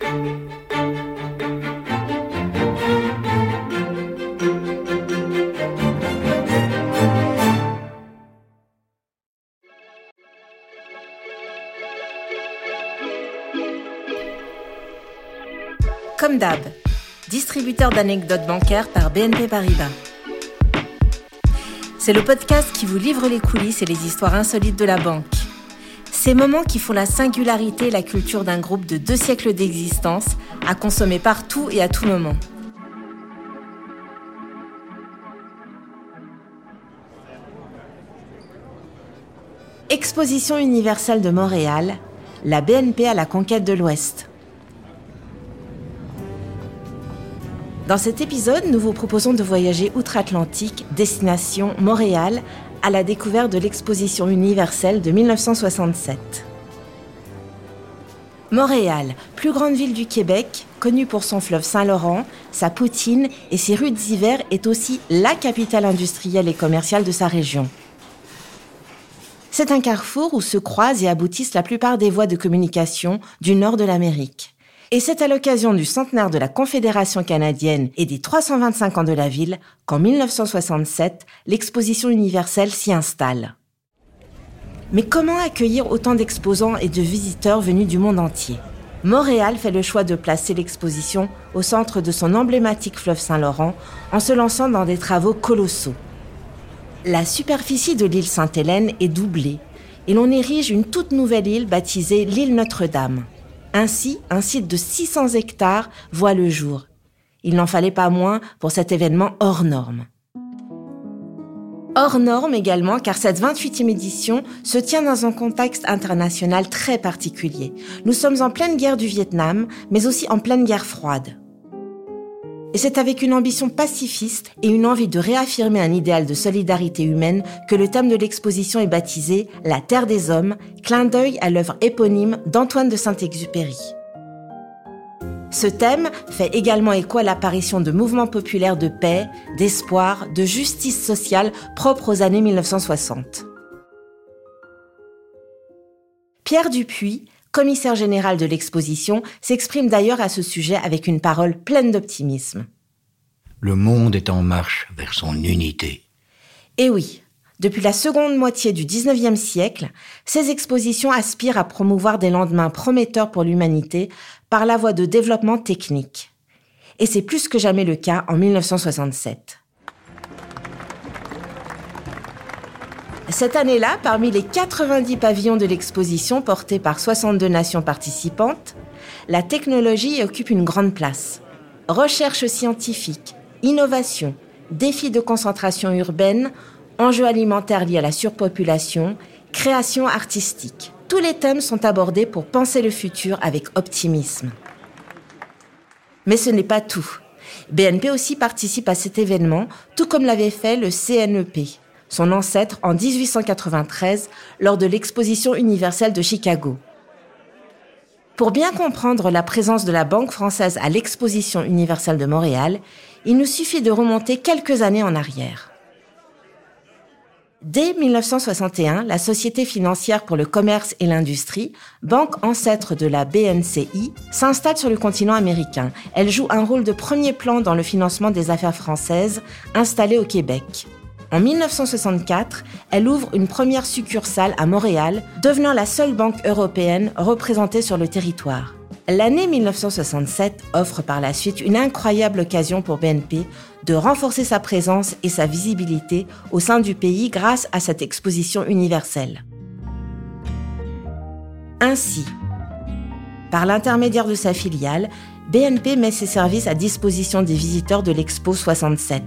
Comme d'hab, distributeur d'anecdotes bancaires par BNP Paribas. C'est le podcast qui vous livre les coulisses et les histoires insolites de la banque. Ces moments qui font la singularité et la culture d'un groupe de deux siècles d'existence, à consommer partout et à tout moment. Exposition universelle de Montréal, la BNP à la conquête de l'Ouest. Dans cet épisode, nous vous proposons de voyager outre-Atlantique, destination Montréal, à la découverte de l'exposition universelle de 1967. Montréal, plus grande ville du Québec, connue pour son fleuve Saint-Laurent, sa poutine et ses rues d'hiver, est aussi la capitale industrielle et commerciale de sa région. C'est un carrefour où se croisent et aboutissent la plupart des voies de communication du nord de l'Amérique. Et c'est à l'occasion du centenaire de la Confédération canadienne et des 325 ans de la ville qu'en 1967, l'exposition universelle s'y installe. Mais comment accueillir autant d'exposants et de visiteurs venus du monde entier? Montréal fait le choix de placer l'exposition au centre de son emblématique fleuve Saint-Laurent en se lançant dans des travaux colossaux. La superficie de l'île Sainte-Hélène est doublée et l'on érige une toute nouvelle île baptisée l'île Notre-Dame. Ainsi, un site de 600 hectares voit le jour. Il n'en fallait pas moins pour cet événement hors norme. Hors norme également car cette 28e édition se tient dans un contexte international très particulier. Nous sommes en pleine guerre du Vietnam, mais aussi en pleine guerre froide. Et c'est avec une ambition pacifiste et une envie de réaffirmer un idéal de solidarité humaine que le thème de l'exposition est baptisé La Terre des Hommes, clin d'œil à l'œuvre éponyme d'Antoine de Saint-Exupéry. Ce thème fait également écho à l'apparition de mouvements populaires de paix, d'espoir, de justice sociale propres aux années 1960. Pierre Dupuis, commissaire général de l'exposition, s'exprime d'ailleurs à ce sujet avec une parole pleine d'optimisme. Le monde est en marche vers son unité. Et oui, depuis la seconde moitié du 19e siècle, ces expositions aspirent à promouvoir des lendemains prometteurs pour l'humanité par la voie de développement technique. Et c'est plus que jamais le cas en 1967. Cette année-là, parmi les 90 pavillons de l'exposition portés par 62 nations participantes, la technologie occupe une grande place. Recherche scientifique, innovation, défis de concentration urbaine, enjeux alimentaires liés à la surpopulation, création artistique. Tous les thèmes sont abordés pour penser le futur avec optimisme. Mais ce n'est pas tout. BNP aussi participe à cet événement, tout comme l'avait fait le CNEP, son ancêtre en 1893 lors de l'exposition universelle de Chicago. Pour bien comprendre la présence de la Banque française à l'exposition universelle de Montréal, il nous suffit de remonter quelques années en arrière. Dès 1961, la Société financière pour le commerce et l'industrie, banque ancêtre de la BNCI, s'installe sur le continent américain. Elle joue un rôle de premier plan dans le financement des affaires françaises installées au Québec. En 1964, elle ouvre une première succursale à Montréal, devenant la seule banque européenne représentée sur le territoire. L'année 1967 offre par la suite une incroyable occasion pour BNP de renforcer sa présence et sa visibilité au sein du pays grâce à cette exposition universelle. Ainsi, par l'intermédiaire de sa filiale, BNP met ses services à disposition des visiteurs de l'Expo 67.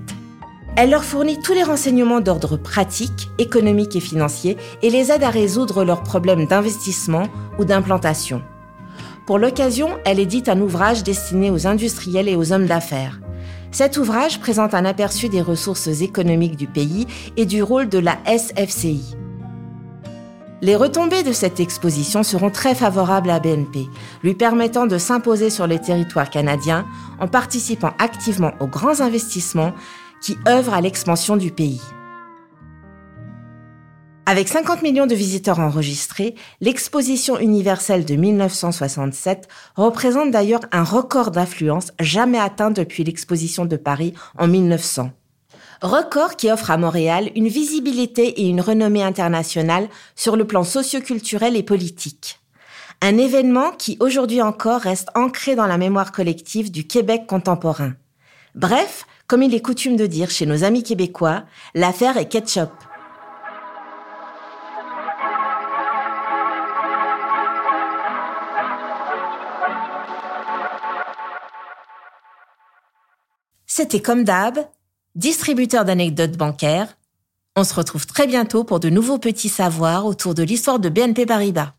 Elle leur fournit tous les renseignements d'ordre pratique, économique et financier et les aide à résoudre leurs problèmes d'investissement ou d'implantation. Pour l'occasion, elle édite un ouvrage destiné aux industriels et aux hommes d'affaires. Cet ouvrage présente un aperçu des ressources économiques du pays et du rôle de la SFCI. Les retombées de cette exposition seront très favorables à BNP, lui permettant de s'imposer sur les territoires canadiens en participant activement aux grands investissements qui œuvre à l'expansion du pays. Avec 50 millions de visiteurs enregistrés, l'exposition universelle de 1967 représente d'ailleurs un record d'affluence jamais atteint depuis l'exposition de Paris en 1900. Record qui offre à Montréal une visibilité et une renommée internationale sur le plan socioculturel et politique. Un événement qui aujourd'hui encore reste ancré dans la mémoire collective du Québec contemporain. Bref, comme il est coutume de dire chez nos amis québécois, l'affaire est ketchup. C'était comme d'hab, distributeur d'anecdotes bancaires. On se retrouve très bientôt pour de nouveaux petits savoirs autour de l'histoire de BNP Paribas.